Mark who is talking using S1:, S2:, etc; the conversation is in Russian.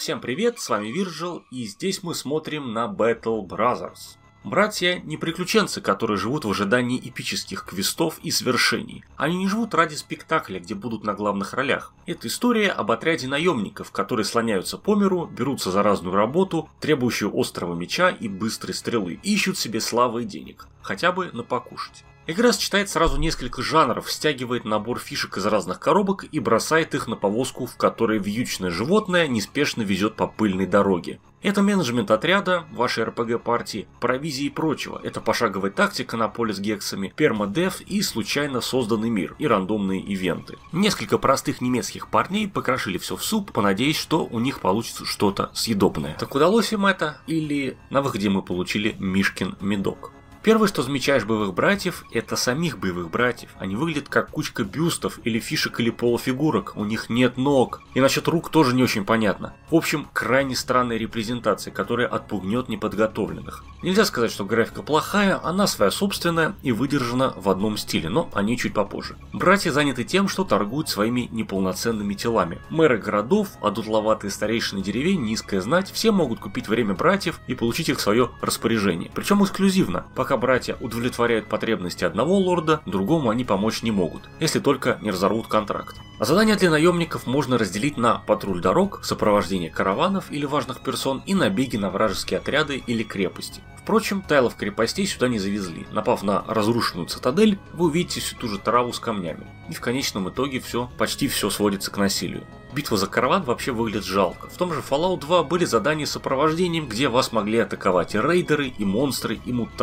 S1: Всем привет, с вами Вирджил, и здесь мы смотрим на Battle Brothers. Братья не приключенцы, которые живут в ожидании эпических квестов и свершений. Они не живут ради спектакля, где будут на главных ролях. Это история об отряде наемников, которые слоняются по миру, берутся за разную работу, требующую острого меча и быстрой стрелы, ищут себе славы и денег, хотя бы на покушать. Игра сочетает сразу несколько жанров, стягивает набор фишек из разных коробок и бросает их на повозку, в которой вьючное животное неспешно везет по пыльной дороге. Это менеджмент отряда, вашей РПГ-партии, провизии и прочего. Это пошаговая тактика на поле с гексами, пермодев и случайно созданный мир и рандомные ивенты. Несколько простых немецких парней покрошили все в суп, понадеясь, что у них получится что-то съедобное. Так удалось им это? Или на выходе мы получили Мишкин медок? Первое, что замечаешь боевых братьев, это самих боевых братьев. Они выглядят как кучка бюстов или фишек или полуфигурок. У них нет ног. И насчет рук тоже не очень понятно. В общем, крайне странная репрезентация, которая отпугнет неподготовленных. Нельзя сказать, что графика плохая, она своя собственная и выдержана в одном стиле, но они чуть попозже. Братья заняты тем, что торгуют своими неполноценными телами. Мэры городов, одутловатые старейшины деревень, низкая знать, все могут купить время братьев и получить их в свое распоряжение. Причем эксклюзивно. Пока Пока братья удовлетворяют потребности одного лорда, другому они помочь не могут, если только не разорвут контракт. А задания для наемников можно разделить на патруль дорог, сопровождение караванов или важных персон и набеги на вражеские отряды или крепости. Впрочем, тайлов крепостей сюда не завезли. Напав на разрушенную цитадель, вы увидите всю ту же траву с камнями. И в конечном итоге все, почти все сводится к насилию. Битва за караван вообще выглядит жалко. В том же Fallout 2 были задания с сопровождением, где вас могли атаковать и рейдеры, и монстры, и мутанты.